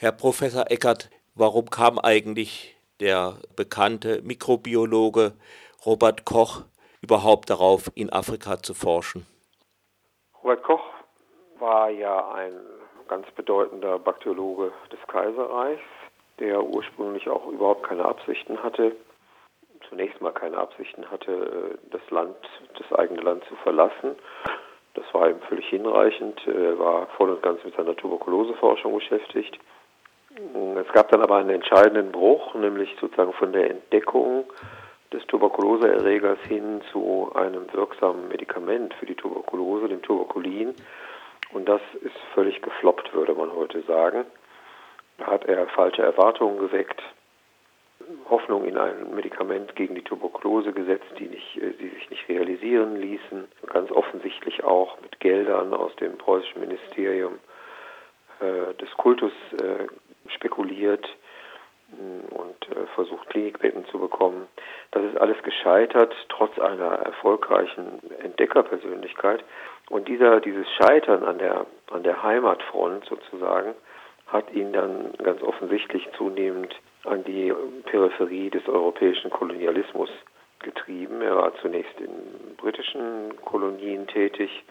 Herr Professor Eckert, warum kam eigentlich der bekannte Mikrobiologe Robert Koch überhaupt darauf, in Afrika zu forschen? Robert Koch war ja ein ganz bedeutender Bakteriologe des Kaiserreichs, der ursprünglich auch überhaupt keine Absichten hatte, zunächst mal keine Absichten hatte, das Land, das eigene Land zu verlassen. Das war ihm völlig hinreichend. Er war voll und ganz mit seiner Tuberkuloseforschung beschäftigt. Es gab dann aber einen entscheidenden Bruch, nämlich sozusagen von der Entdeckung des Tuberkuloseerregers hin zu einem wirksamen Medikament für die Tuberkulose, dem Tuberkulin. Und das ist völlig gefloppt, würde man heute sagen. Da hat er falsche Erwartungen geweckt, Hoffnung in ein Medikament gegen die Tuberkulose gesetzt, die, nicht, äh, die sich nicht realisieren ließen. Ganz offensichtlich auch mit Geldern aus dem preußischen Ministerium äh, des Kultus äh, spekuliert mm, und äh, versucht, Klinikbetten zu bekommen. Das ist alles gescheitert, trotz einer erfolgreichen Entdeckerpersönlichkeit. Und dieser, dieses Scheitern an der, an der Heimatfront sozusagen hat ihn dann ganz offensichtlich zunehmend an die Peripherie des europäischen Kolonialismus getrieben. Er war zunächst in britischen Kolonien tätig.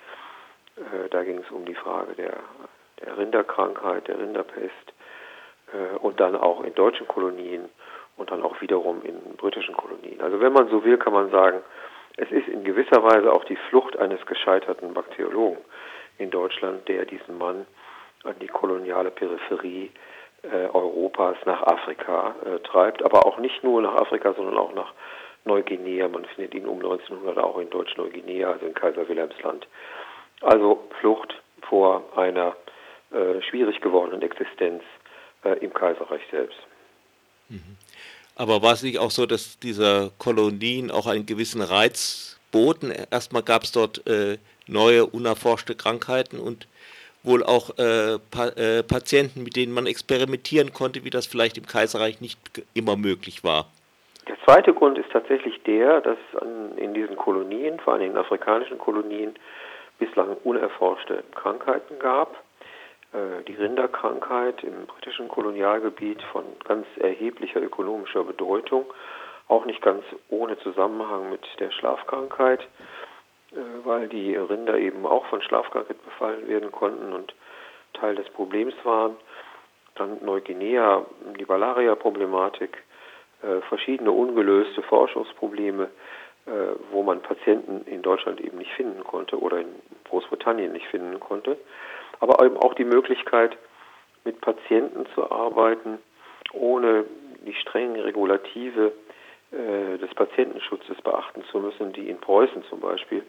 Äh, da ging es um die Frage der, der Rinderkrankheit, der Rinderpest und dann auch in deutschen Kolonien und dann auch wiederum in britischen Kolonien. Also wenn man so will, kann man sagen, es ist in gewisser Weise auch die Flucht eines gescheiterten Bakteriologen in Deutschland, der diesen Mann an die koloniale Peripherie äh, Europas nach Afrika äh, treibt, aber auch nicht nur nach Afrika, sondern auch nach Neuguinea. Man findet ihn um 1900 auch in Deutsch-Neuguinea, also in Kaiser Wilhelmsland. Also Flucht vor einer äh, schwierig gewordenen Existenz äh, im Kaiserreich selbst. Mhm. Aber war es nicht auch so, dass diese Kolonien auch einen gewissen Reiz boten? Erstmal gab es dort äh, neue, unerforschte Krankheiten und wohl auch äh, pa äh, Patienten, mit denen man experimentieren konnte, wie das vielleicht im Kaiserreich nicht immer möglich war. Der zweite Grund ist tatsächlich der, dass an, in diesen Kolonien, vor allem in den afrikanischen Kolonien, bislang unerforschte Krankheiten gab die Rinderkrankheit im britischen Kolonialgebiet von ganz erheblicher ökonomischer Bedeutung, auch nicht ganz ohne Zusammenhang mit der Schlafkrankheit, äh, weil die Rinder eben auch von Schlafkrankheit befallen werden konnten und Teil des Problems waren. Dann Neuguinea, die Malaria-Problematik, äh, verschiedene ungelöste Forschungsprobleme, wo man Patienten in Deutschland eben nicht finden konnte oder in Großbritannien nicht finden konnte aber eben auch die Möglichkeit, mit Patienten zu arbeiten, ohne die strengen Regulative äh, des Patientenschutzes beachten zu müssen, die in Preußen zum Beispiel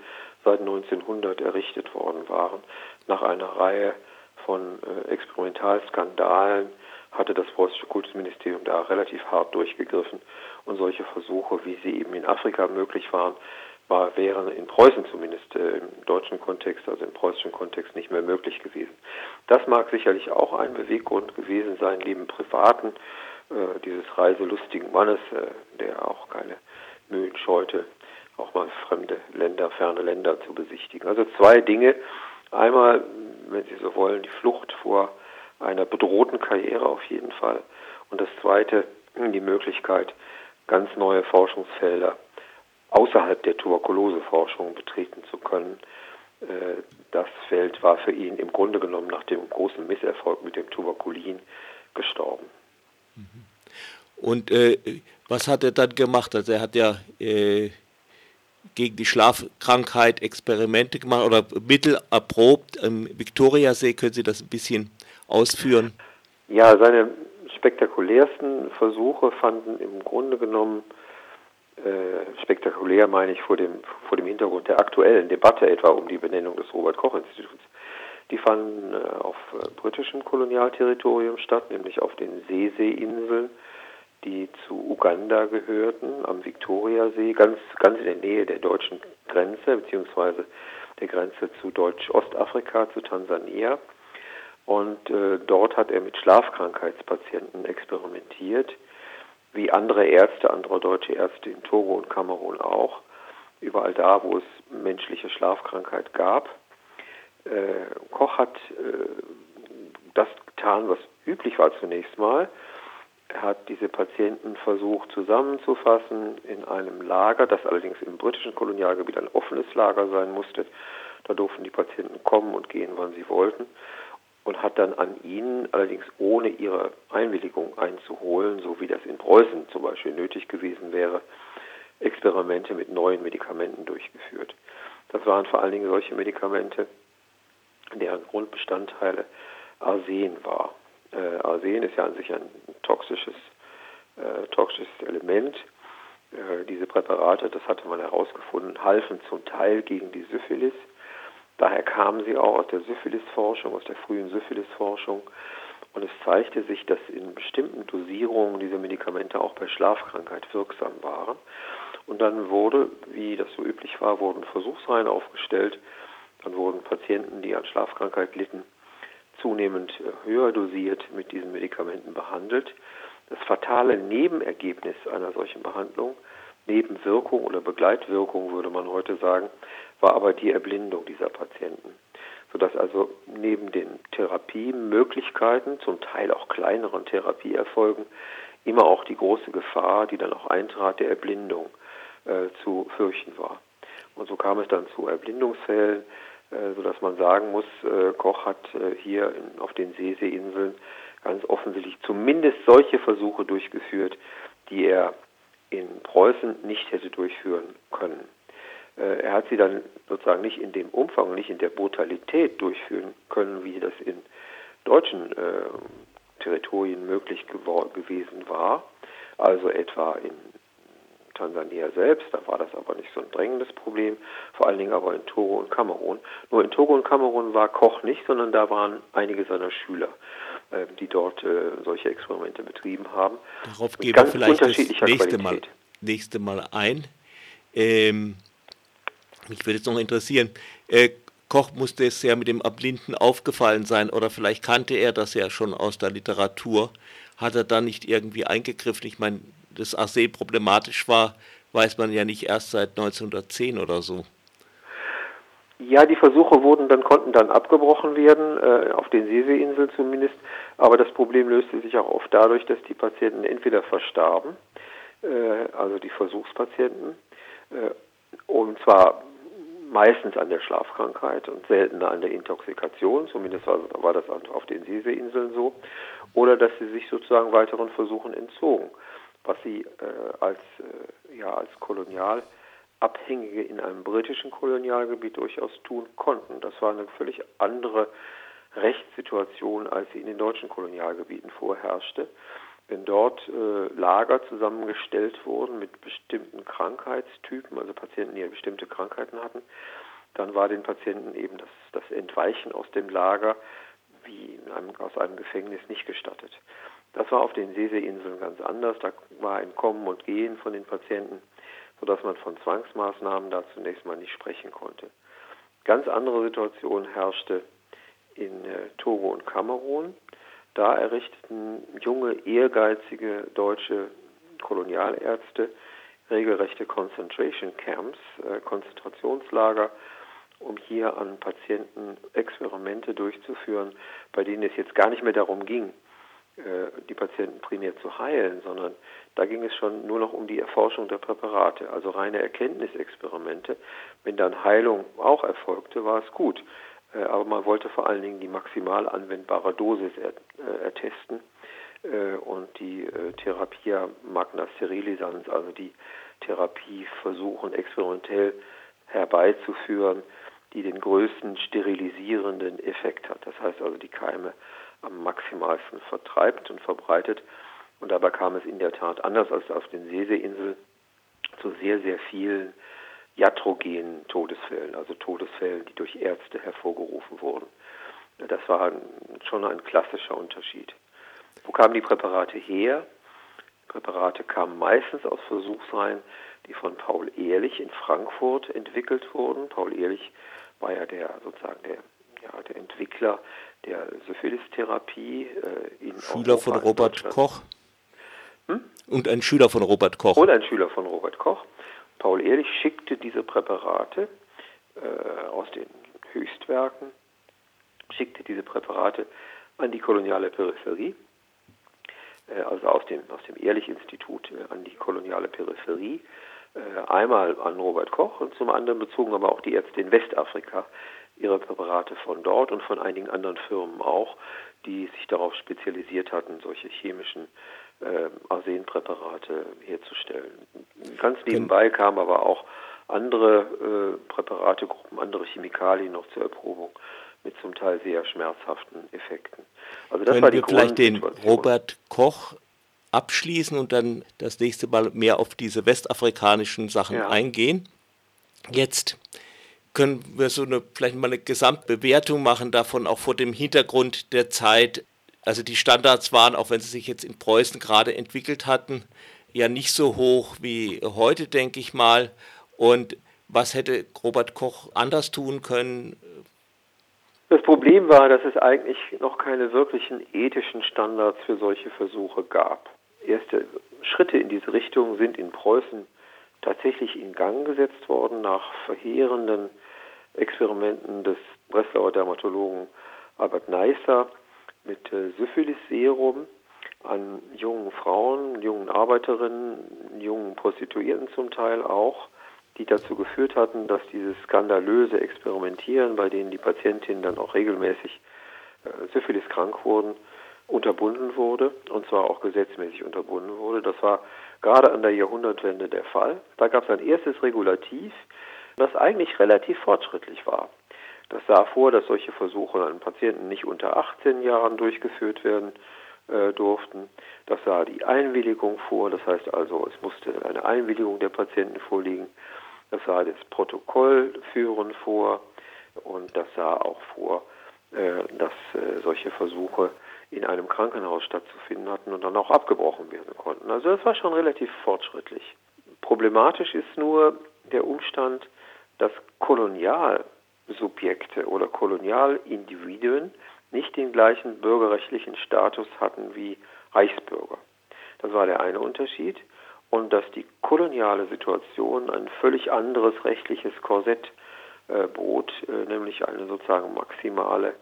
seit 1900 errichtet worden waren. Nach einer Reihe von äh, Experimentalskandalen hatte das preußische Kultusministerium da relativ hart durchgegriffen und solche Versuche, wie sie eben in Afrika möglich waren, war, wäre in Preußen zumindest äh, im deutschen Kontext, also im preußischen Kontext nicht mehr möglich gewesen. Das mag sicherlich auch ein Beweggrund gewesen sein, neben privaten, äh, dieses reiselustigen Mannes, äh, der auch keine Mühen scheute, auch mal fremde Länder, ferne Länder zu besichtigen. Also zwei Dinge. Einmal, wenn Sie so wollen, die Flucht vor einer bedrohten Karriere auf jeden Fall. Und das zweite, die Möglichkeit, ganz neue Forschungsfelder außerhalb der Tuberkuloseforschung betreten zu können. Äh, das Feld war für ihn im Grunde genommen nach dem großen Misserfolg mit dem Tuberkulin gestorben. Mhm. Und äh, was hat er dann gemacht? Also er hat ja äh, gegen die Schlafkrankheit Experimente gemacht oder Mittel erprobt. Im Viktoriasee können Sie das ein bisschen ausführen? Ja, seine spektakulärsten Versuche fanden im Grunde genommen äh, spektakulär meine ich vor dem, vor dem Hintergrund der aktuellen Debatte etwa um die Benennung des Robert-Koch-Instituts. Die fanden äh, auf äh, britischem Kolonialterritorium statt, nämlich auf den Seesee-Inseln, die zu Uganda gehörten, am Viktoriasee, ganz, ganz in der Nähe der deutschen Grenze, beziehungsweise der Grenze zu Deutsch-Ostafrika, zu Tansania. Und äh, dort hat er mit Schlafkrankheitspatienten experimentiert wie andere Ärzte, andere deutsche Ärzte in Togo und Kamerun auch, überall da, wo es menschliche Schlafkrankheit gab. Äh, Koch hat äh, das getan, was üblich war zunächst mal. Er hat diese Patienten versucht zusammenzufassen in einem Lager, das allerdings im britischen Kolonialgebiet ein offenes Lager sein musste. Da durften die Patienten kommen und gehen, wann sie wollten. Und hat dann an ihnen, allerdings ohne ihre Einwilligung einzuholen, so wie das in Preußen zum Beispiel nötig gewesen wäre, Experimente mit neuen Medikamenten durchgeführt. Das waren vor allen Dingen solche Medikamente, deren Grundbestandteile Arsen war. Äh, Arsen ist ja an sich ein toxisches, äh, toxisches Element. Äh, diese Präparate, das hatte man herausgefunden, halfen zum Teil gegen die Syphilis. Daher kamen sie auch aus der Syphilisforschung, aus der frühen Syphilisforschung. Und es zeigte sich, dass in bestimmten Dosierungen diese Medikamente auch bei Schlafkrankheit wirksam waren. Und dann wurde, wie das so üblich war, wurden Versuchsreihen aufgestellt. Dann wurden Patienten, die an Schlafkrankheit litten, zunehmend äh, höher dosiert mit diesen Medikamenten behandelt. Das fatale Nebenergebnis einer solchen Behandlung, Nebenwirkung oder Begleitwirkung würde man heute sagen, war aber die Erblindung dieser Patienten. Sodass also neben den Therapiemöglichkeiten, zum Teil auch kleineren Therapieerfolgen, immer auch die große Gefahr, die dann auch eintrat, der Erblindung äh, zu fürchten war. Und so kam es dann zu Erblindungsfällen, äh, sodass man sagen muss, äh, Koch hat äh, hier in, auf den Seeseeinseln ganz offensichtlich zumindest solche Versuche durchgeführt, die er in Preußen nicht hätte durchführen können. Äh, er hat sie dann sozusagen nicht in dem Umfang, nicht in der Brutalität durchführen können, wie das in deutschen äh, Territorien möglich gewesen war, also etwa in Tansania selbst, da war das aber nicht so ein drängendes Problem, vor allen Dingen aber in Togo und Kamerun. Nur in Togo und Kamerun war Koch nicht, sondern da waren einige seiner Schüler, die dort äh, solche Experimente betrieben haben. Darauf gehen wir vielleicht das nächste Mal, nächste Mal ein. Ähm, mich würde jetzt noch interessieren, äh, Koch musste es ja mit dem Erblinden aufgefallen sein oder vielleicht kannte er das ja schon aus der Literatur. Hat er da nicht irgendwie eingegriffen? Ich meine, das Arsen problematisch war, weiß man ja nicht erst seit 1910 oder so. Ja, die Versuche wurden dann, konnten dann abgebrochen werden, äh, auf den Seeseeinseln zumindest. Aber das Problem löste sich auch oft dadurch, dass die Patienten entweder verstarben, äh, also die Versuchspatienten, äh, und zwar meistens an der Schlafkrankheit und seltener an der Intoxikation, zumindest war, war das auf den Seeseeinseln so, oder dass sie sich sozusagen weiteren Versuchen entzogen was sie äh, als, äh, ja, als Kolonialabhängige in einem britischen Kolonialgebiet durchaus tun konnten. Das war eine völlig andere Rechtssituation, als sie in den deutschen Kolonialgebieten vorherrschte. Wenn dort äh, Lager zusammengestellt wurden mit bestimmten Krankheitstypen, also Patienten, die ja bestimmte Krankheiten hatten, dann war den Patienten eben das, das Entweichen aus dem Lager wie einem, aus einem Gefängnis nicht gestattet. Das war auf den Seeseeinseln ganz anders. Da war ein Kommen und Gehen von den Patienten, sodass man von Zwangsmaßnahmen da zunächst mal nicht sprechen konnte. Ganz andere Situation herrschte in äh, Togo und Kamerun. Da errichteten junge, ehrgeizige deutsche Kolonialärzte regelrechte Concentration Camps, äh, Konzentrationslager, um hier an Patienten Experimente durchzuführen, bei denen es jetzt gar nicht mehr darum ging, äh, die Patienten primär zu heilen, sondern da ging es schon nur noch um die Erforschung der Präparate, also reine Erkenntnisexperimente. Wenn dann Heilung auch erfolgte, war es gut. Äh, aber man wollte vor allen Dingen die maximal anwendbare Dosis äh, ertesten und die Therapia magna sterilisans, also die Therapie versuchen experimentell herbeizuführen, die den größten sterilisierenden Effekt hat. Das heißt also, die Keime am maximalsten vertreibt und verbreitet. Und dabei kam es in der Tat anders als auf den Seeseeinseln zu sehr, sehr vielen iatrogenen Todesfällen, also Todesfällen, die durch Ärzte hervorgerufen wurden. Das war schon ein klassischer Unterschied. Wo kamen die Präparate her? Die Präparate kamen meistens aus Versuchsreihen, die von Paul Ehrlich in Frankfurt entwickelt wurden. Paul Ehrlich war ja der sozusagen der, ja, der Entwickler der Syphilis-Therapie äh, in Schüler Europa, von Robert Koch. Hm? Und ein Schüler von Robert Koch. Und ein Schüler von Robert Koch. Paul Ehrlich schickte diese Präparate äh, aus den Höchstwerken, schickte diese Präparate an die koloniale Peripherie, äh, also aus dem, aus dem Ehrlich-Institut äh, an die koloniale Peripherie, äh, einmal an Robert Koch und zum anderen bezogen aber auch die Ärzte in Westafrika ihre Präparate von dort und von einigen anderen Firmen auch, die sich darauf spezialisiert hatten, solche chemischen äh, Arsenpräparate herzustellen. Ganz nebenbei kamen aber auch andere äh, Präparategruppen, andere Chemikalien noch zur Erprobung mit zum Teil sehr schmerzhaften Effekten. Also das Können war die wir vielleicht den Robert Koch abschließen und dann das nächste Mal mehr auf diese westafrikanischen Sachen ja. eingehen. Jetzt können wir so eine vielleicht mal eine Gesamtbewertung machen davon, auch vor dem Hintergrund der Zeit. Also die Standards waren, auch wenn sie sich jetzt in Preußen gerade entwickelt hatten, ja nicht so hoch wie heute, denke ich mal. Und was hätte Robert Koch anders tun können? Das Problem war, dass es eigentlich noch keine wirklichen ethischen Standards für solche Versuche gab. Erste Schritte in diese Richtung sind in Preußen tatsächlich in Gang gesetzt worden nach verheerenden Experimenten des Breslauer Dermatologen Albert Neisser mit äh, Syphilis-Serum an jungen Frauen, jungen Arbeiterinnen, jungen Prostituierten zum Teil auch die dazu geführt hatten, dass dieses skandalöse Experimentieren, bei denen die Patientinnen dann auch regelmäßig äh, Syphilis krank wurden, unterbunden wurde und zwar auch gesetzmäßig unterbunden wurde. Das war gerade an der Jahrhundertwende der Fall. Da gab es ein erstes Regulativ, das eigentlich relativ fortschrittlich war. Das sah vor, dass solche Versuche an Patienten nicht unter 18 Jahren durchgeführt werden äh, durften. Das sah die Einwilligung vor, das heißt also, es musste eine Einwilligung der Patienten vorliegen. Das sah das Protokoll führen vor und das sah auch vor, äh, dass äh, solche Versuche in einem Krankenhaus stattzufinden hatten und dann auch abgebrochen werden konnten. Also das war schon relativ fortschrittlich. Problematisch ist nur der Umstand, dass Kolonialsubjekte oder Kolonialindividuen nicht den gleichen bürgerrechtlichen Status hatten wie Reichsbürger. Das war der eine Unterschied und dass die koloniale Situation ein völlig anderes rechtliches Korsett äh, bot, äh, nämlich eine sozusagen maximale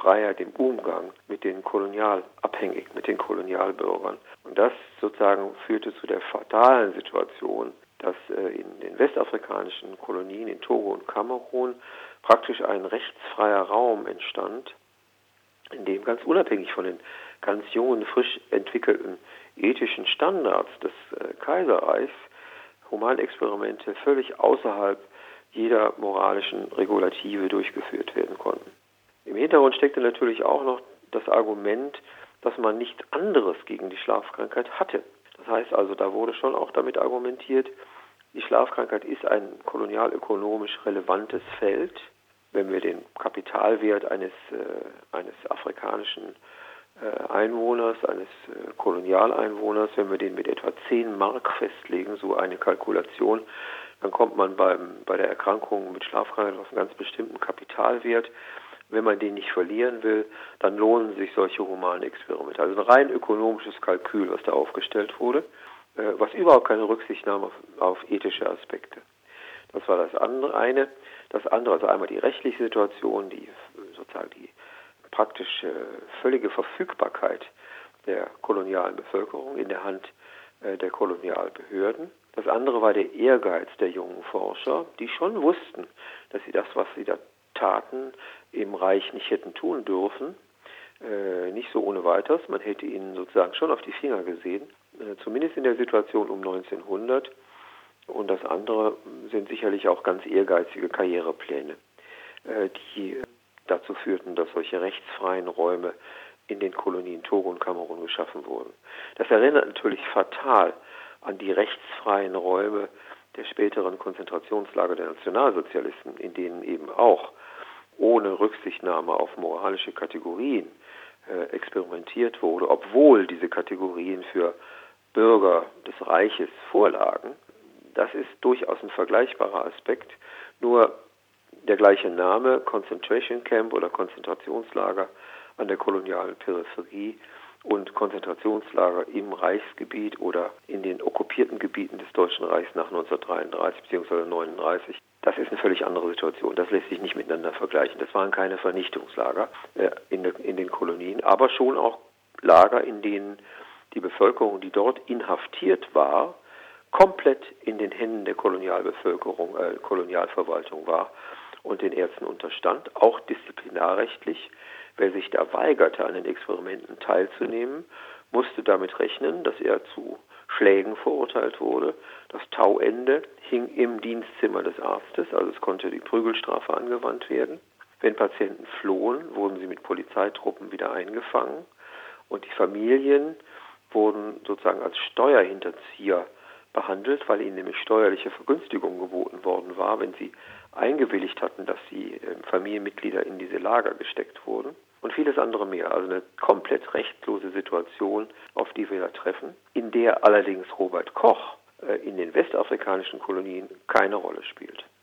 Freiheit im Umgang mit den Kolonialabhängig, mit den Kolonialbürgern. Und das sozusagen führte zu der fatalen Situation, dass äh, in den westafrikanischen Kolonien in Togo und Kamerun praktisch ein rechtsfreier Raum entstand, in dem ganz unabhängig von den ganz jungen, frisch entwickelten ethischen Standards des äh, Kaiserreichs Humanexperimente völlig außerhalb jeder moralischen Regulative durchgeführt werden konnten. Im Hintergrund steckte natürlich auch noch das Argument, dass man nichts anderes gegen die Schlafkrankheit hatte. Das heißt also, da wurde schon auch damit argumentiert, die Schlafkrankheit ist ein kolonialökonomisch relevantes Feld. Wenn wir den Kapitalwert eines, äh, eines afrikanischen äh, Einwohners, eines äh, Kolonialeinwohners, wenn wir den mit etwa 10 Mark festlegen, so eine Kalkulation, dann kommt man beim, bei der Erkrankung mit Schlafkrankheit auf einen ganz bestimmten Kapitalwert. Wenn man den nicht verlieren will, dann lohnen sich solche humanen Experimente. Also ein rein ökonomisches Kalkül, was da aufgestellt wurde, äh, was überhaupt keine Rücksicht nahm auf, auf ethische Aspekte. Das war das andere, eine. Das andere, also einmal die rechtliche Situation, die sozusagen die praktisch äh, völlige Verfügbarkeit der kolonialen Bevölkerung in der Hand äh, der Kolonialbehörden. Das andere war der Ehrgeiz der jungen Forscher, die schon wussten, dass sie das, was sie da taten, im Reich nicht hätten tun dürfen. Äh, nicht so ohne weiteres. Man hätte ihnen sozusagen schon auf die Finger gesehen, äh, zumindest in der Situation um 1900. Und das andere sind sicherlich auch ganz ehrgeizige Karrierepläne, äh, die dazu führten, dass solche rechtsfreien Räume in den Kolonien Togo und Kamerun geschaffen wurden. Das erinnert natürlich fatal an die rechtsfreien Räume der späteren Konzentrationslager der Nationalsozialisten, in denen eben auch ohne Rücksichtnahme auf moralische Kategorien äh, experimentiert wurde, obwohl diese Kategorien für Bürger des Reiches vorlagen. Das ist durchaus ein vergleichbarer Aspekt, nur der gleiche Name, Concentration Camp oder Konzentrationslager an der kolonialen Peripherie und Konzentrationslager im Reichsgebiet oder in den okkupierten Gebieten des Deutschen Reichs nach 1933 bzw. 1939. das ist eine völlig andere Situation. Das lässt sich nicht miteinander vergleichen. Das waren keine Vernichtungslager äh, in, de, in den Kolonien, aber schon auch Lager, in denen die Bevölkerung, die dort inhaftiert war, komplett in den Händen der Kolonialbevölkerung, äh, Kolonialverwaltung war und den Ärzten unterstand, auch disziplinarrechtlich. Wer sich da weigerte, an den Experimenten teilzunehmen, musste damit rechnen, dass er zu Schlägen verurteilt wurde. Das Tauende hing im Dienstzimmer des Arztes, also es konnte die Prügelstrafe angewandt werden. Wenn Patienten flohen, wurden sie mit Polizeitruppen wieder eingefangen und die Familien wurden sozusagen als Steuerhinterzieher behandelt, weil ihnen nämlich steuerliche Vergünstigung geboten worden war, wenn sie eingewilligt hatten, dass die ähm, Familienmitglieder in diese Lager gesteckt wurden und vieles andere mehr. Also eine komplett rechtlose Situation, auf die wir da treffen, in der allerdings Robert Koch äh, in den westafrikanischen Kolonien keine Rolle spielt.